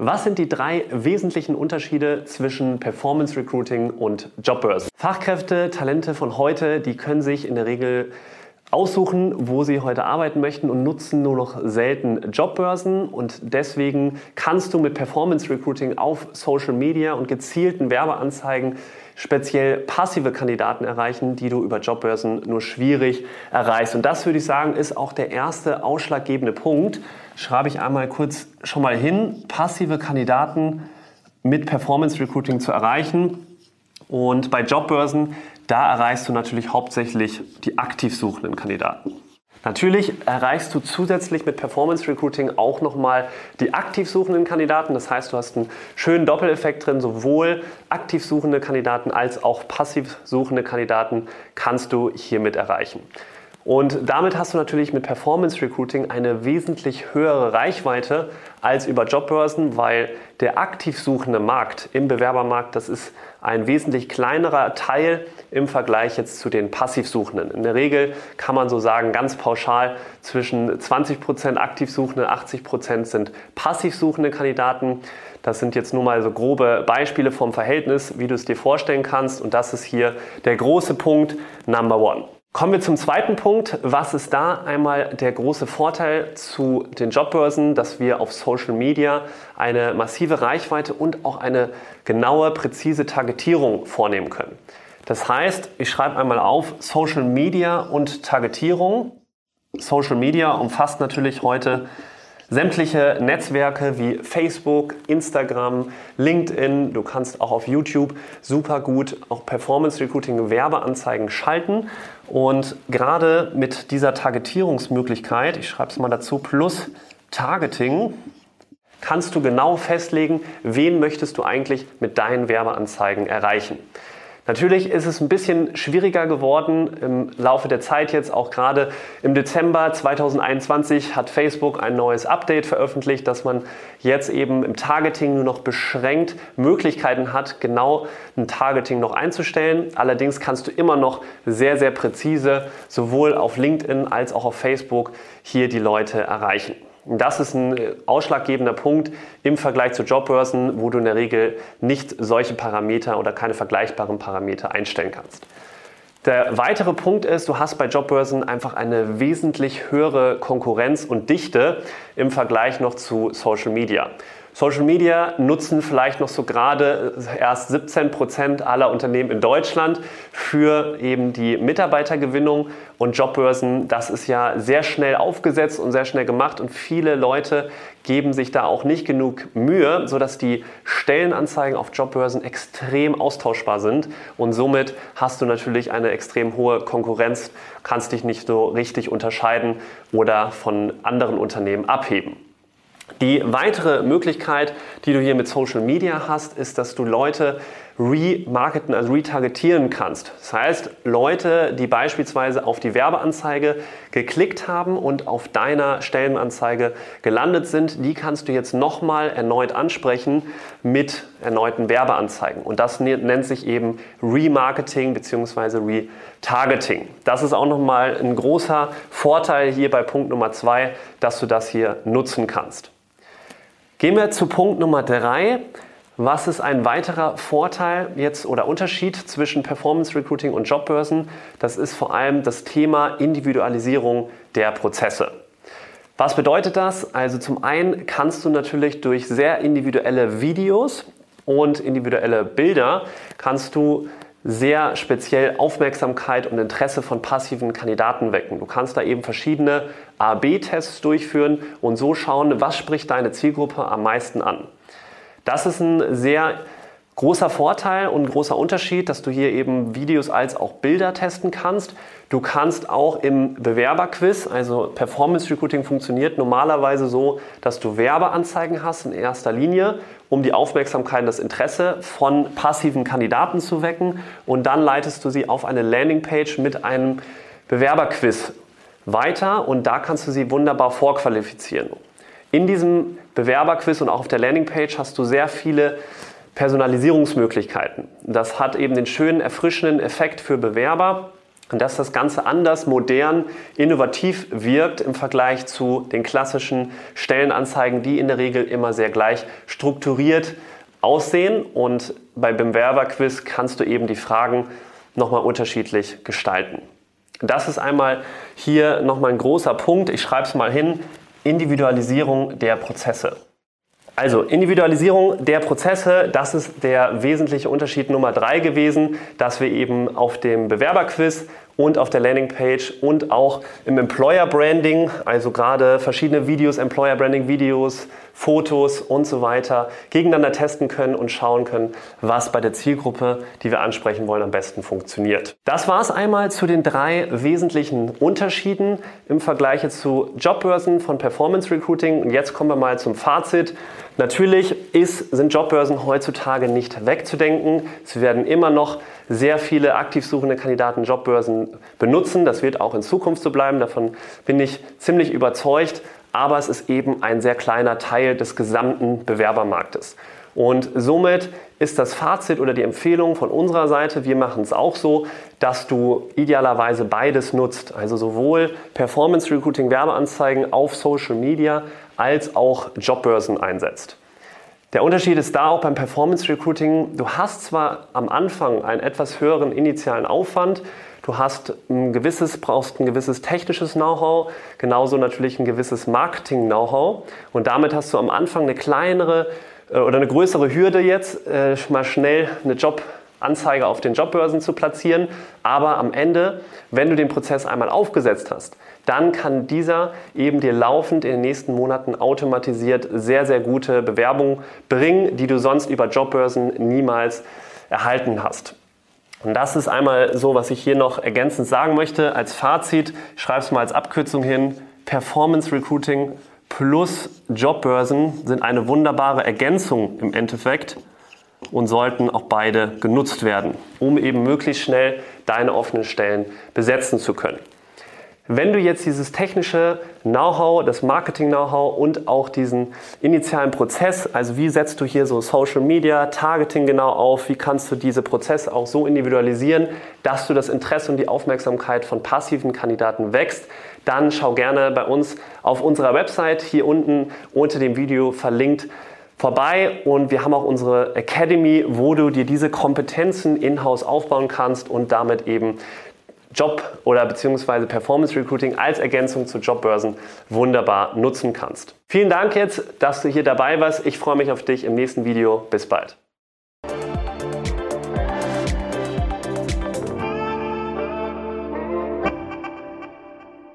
Was sind die drei wesentlichen Unterschiede zwischen Performance Recruiting und Jobbörsen? Fachkräfte, Talente von heute, die können sich in der Regel aussuchen, wo sie heute arbeiten möchten und nutzen nur noch selten Jobbörsen. Und deswegen kannst du mit Performance Recruiting auf Social Media und gezielten Werbeanzeigen speziell passive Kandidaten erreichen, die du über Jobbörsen nur schwierig erreichst. Und das würde ich sagen, ist auch der erste ausschlaggebende Punkt. Schreibe ich einmal kurz schon mal hin, passive Kandidaten mit Performance Recruiting zu erreichen. Und bei Jobbörsen, da erreichst du natürlich hauptsächlich die aktiv suchenden Kandidaten. Natürlich erreichst du zusätzlich mit Performance Recruiting auch nochmal die aktiv suchenden Kandidaten. Das heißt, du hast einen schönen Doppeleffekt drin. Sowohl aktiv suchende Kandidaten als auch passiv suchende Kandidaten kannst du hiermit erreichen. Und damit hast du natürlich mit Performance Recruiting eine wesentlich höhere Reichweite als über Jobbörsen, weil der aktiv suchende Markt im Bewerbermarkt, das ist ein wesentlich kleinerer Teil im Vergleich jetzt zu den Passivsuchenden. In der Regel kann man so sagen, ganz pauschal zwischen 20% Aktivsuchende, 80% sind passivsuchende Kandidaten. Das sind jetzt nur mal so grobe Beispiele vom Verhältnis, wie du es dir vorstellen kannst. Und das ist hier der große Punkt Number One. Kommen wir zum zweiten Punkt. Was ist da einmal der große Vorteil zu den Jobbörsen, dass wir auf Social Media eine massive Reichweite und auch eine genaue, präzise Targetierung vornehmen können? Das heißt, ich schreibe einmal auf Social Media und Targetierung. Social Media umfasst natürlich heute sämtliche Netzwerke wie Facebook, Instagram, LinkedIn. Du kannst auch auf YouTube super gut auch Performance Recruiting Werbeanzeigen schalten. Und gerade mit dieser Targetierungsmöglichkeit, ich schreibe es mal dazu, plus Targeting, kannst du genau festlegen, wen möchtest du eigentlich mit deinen Werbeanzeigen erreichen. Natürlich ist es ein bisschen schwieriger geworden im Laufe der Zeit jetzt, auch gerade im Dezember 2021 hat Facebook ein neues Update veröffentlicht, dass man jetzt eben im Targeting nur noch beschränkt Möglichkeiten hat, genau ein Targeting noch einzustellen. Allerdings kannst du immer noch sehr, sehr präzise sowohl auf LinkedIn als auch auf Facebook hier die Leute erreichen. Das ist ein äh, ausschlaggebender Punkt im Vergleich zu Jobbörsen, wo du in der Regel nicht solche Parameter oder keine vergleichbaren Parameter einstellen kannst. Der weitere Punkt ist, du hast bei Jobbörsen einfach eine wesentlich höhere Konkurrenz und Dichte im Vergleich noch zu Social Media. Social Media nutzen vielleicht noch so gerade erst 17 Prozent aller Unternehmen in Deutschland für eben die Mitarbeitergewinnung und Jobbörsen. Das ist ja sehr schnell aufgesetzt und sehr schnell gemacht und viele Leute geben sich da auch nicht genug Mühe, sodass die Stellenanzeigen auf Jobbörsen extrem austauschbar sind und somit hast du natürlich eine extrem hohe Konkurrenz, kannst dich nicht so richtig unterscheiden oder von anderen Unternehmen abheben. Die weitere Möglichkeit, die du hier mit Social Media hast, ist, dass du Leute remarketen, also retargetieren kannst. Das heißt, Leute, die beispielsweise auf die Werbeanzeige geklickt haben und auf deiner Stellenanzeige gelandet sind, die kannst du jetzt nochmal erneut ansprechen mit erneuten Werbeanzeigen. Und das nennt sich eben Remarketing bzw. Retargeting. Das ist auch nochmal ein großer Vorteil hier bei Punkt Nummer zwei, dass du das hier nutzen kannst. Gehen wir zu Punkt Nummer drei. Was ist ein weiterer Vorteil jetzt oder Unterschied zwischen Performance Recruiting und Jobbörsen? Das ist vor allem das Thema Individualisierung der Prozesse. Was bedeutet das? Also zum einen kannst du natürlich durch sehr individuelle Videos und individuelle Bilder kannst du sehr speziell Aufmerksamkeit und Interesse von passiven Kandidaten wecken. Du kannst da eben verschiedene A-B-Tests durchführen und so schauen, was spricht deine Zielgruppe am meisten an. Das ist ein sehr großer Vorteil und großer Unterschied, dass du hier eben Videos als auch Bilder testen kannst. Du kannst auch im Bewerberquiz, also Performance Recruiting funktioniert normalerweise so, dass du Werbeanzeigen hast in erster Linie, um die Aufmerksamkeit und das Interesse von passiven Kandidaten zu wecken und dann leitest du sie auf eine Landingpage mit einem Bewerberquiz weiter und da kannst du sie wunderbar vorqualifizieren. In diesem Bewerberquiz und auch auf der Landingpage hast du sehr viele Personalisierungsmöglichkeiten. Das hat eben den schönen, erfrischenden Effekt für Bewerber, dass das Ganze anders, modern, innovativ wirkt im Vergleich zu den klassischen Stellenanzeigen, die in der Regel immer sehr gleich strukturiert aussehen. Und bei Bewerberquiz kannst du eben die Fragen nochmal unterschiedlich gestalten. Das ist einmal hier nochmal ein großer Punkt. Ich schreibe es mal hin. Individualisierung der Prozesse. Also Individualisierung der Prozesse, das ist der wesentliche Unterschied Nummer drei gewesen, dass wir eben auf dem Bewerberquiz und auf der Landingpage und auch im Employer Branding, also gerade verschiedene Videos, Employer Branding Videos, Fotos und so weiter, gegeneinander testen können und schauen können, was bei der Zielgruppe, die wir ansprechen wollen, am besten funktioniert. Das war es einmal zu den drei wesentlichen Unterschieden im Vergleich zu Jobbörsen von Performance Recruiting. Und jetzt kommen wir mal zum Fazit. Natürlich ist, sind Jobbörsen heutzutage nicht wegzudenken. Sie werden immer noch sehr viele aktiv suchende Kandidaten Jobbörsen benutzen. Das wird auch in Zukunft so bleiben. Davon bin ich ziemlich überzeugt. Aber es ist eben ein sehr kleiner Teil des gesamten Bewerbermarktes. Und somit ist das Fazit oder die Empfehlung von unserer Seite, wir machen es auch so, dass du idealerweise beides nutzt. Also sowohl Performance Recruiting Werbeanzeigen auf Social Media als auch Jobbörsen einsetzt. Der Unterschied ist da auch beim Performance Recruiting. Du hast zwar am Anfang einen etwas höheren initialen Aufwand, du hast ein gewisses, brauchst ein gewisses technisches Know-how, genauso natürlich ein gewisses Marketing-Know-how und damit hast du am Anfang eine kleinere äh, oder eine größere Hürde jetzt, äh, mal schnell eine Job Anzeige auf den Jobbörsen zu platzieren. Aber am Ende, wenn du den Prozess einmal aufgesetzt hast, dann kann dieser eben dir laufend in den nächsten Monaten automatisiert sehr, sehr gute Bewerbungen bringen, die du sonst über Jobbörsen niemals erhalten hast. Und das ist einmal so, was ich hier noch ergänzend sagen möchte. Als Fazit, ich schreibe es mal als Abkürzung hin, Performance Recruiting plus Jobbörsen sind eine wunderbare Ergänzung im Endeffekt und sollten auch beide genutzt werden, um eben möglichst schnell deine offenen Stellen besetzen zu können. Wenn du jetzt dieses technische Know-how, das Marketing-Know-how und auch diesen initialen Prozess, also wie setzt du hier so Social Media, Targeting genau auf, wie kannst du diese Prozesse auch so individualisieren, dass du das Interesse und die Aufmerksamkeit von passiven Kandidaten wächst, dann schau gerne bei uns auf unserer Website hier unten unter dem Video verlinkt vorbei. Und wir haben auch unsere Academy, wo du dir diese Kompetenzen in-house aufbauen kannst und damit eben Job oder beziehungsweise Performance Recruiting als Ergänzung zu Jobbörsen wunderbar nutzen kannst. Vielen Dank jetzt, dass du hier dabei warst. Ich freue mich auf dich im nächsten Video. Bis bald.